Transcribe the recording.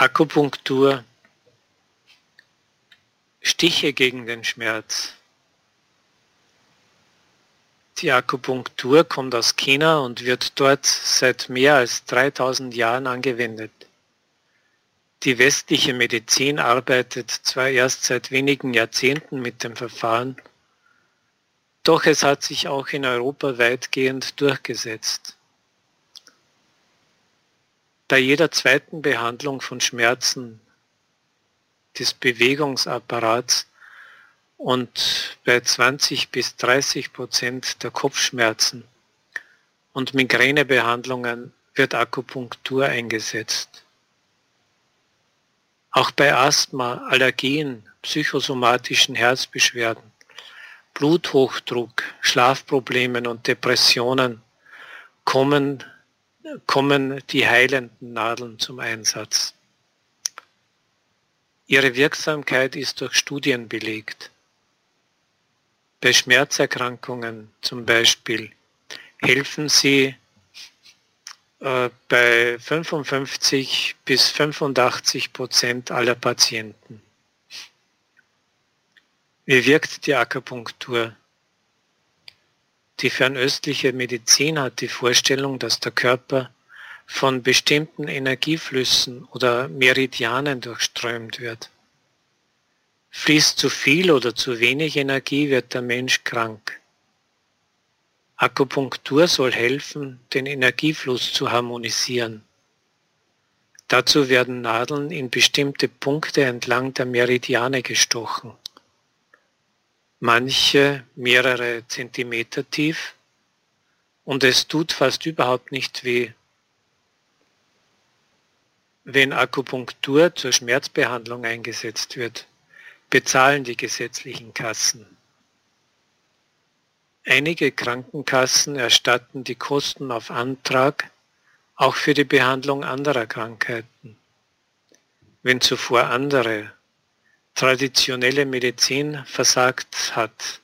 Akupunktur, Stiche gegen den Schmerz. Die Akupunktur kommt aus China und wird dort seit mehr als 3000 Jahren angewendet. Die westliche Medizin arbeitet zwar erst seit wenigen Jahrzehnten mit dem Verfahren, doch es hat sich auch in Europa weitgehend durchgesetzt. Bei jeder zweiten Behandlung von Schmerzen des Bewegungsapparats und bei 20 bis 30 Prozent der Kopfschmerzen und Migränebehandlungen wird Akupunktur eingesetzt. Auch bei Asthma, Allergien, psychosomatischen Herzbeschwerden, Bluthochdruck, Schlafproblemen und Depressionen kommen, kommen die heilenden Nadeln zum Einsatz. Ihre Wirksamkeit ist durch Studien belegt. Bei Schmerzerkrankungen zum Beispiel helfen sie äh, bei 55 bis 85 Prozent aller Patienten. Wie wirkt die Akupunktur? Die fernöstliche Medizin hat die Vorstellung, dass der Körper von bestimmten Energieflüssen oder Meridianen durchströmt wird. Fließt zu viel oder zu wenig Energie, wird der Mensch krank. Akupunktur soll helfen, den Energiefluss zu harmonisieren. Dazu werden Nadeln in bestimmte Punkte entlang der Meridiane gestochen. Manche mehrere Zentimeter tief und es tut fast überhaupt nicht weh. Wenn Akupunktur zur Schmerzbehandlung eingesetzt wird, bezahlen die gesetzlichen Kassen. Einige Krankenkassen erstatten die Kosten auf Antrag auch für die Behandlung anderer Krankheiten. Wenn zuvor andere traditionelle Medizin versagt hat,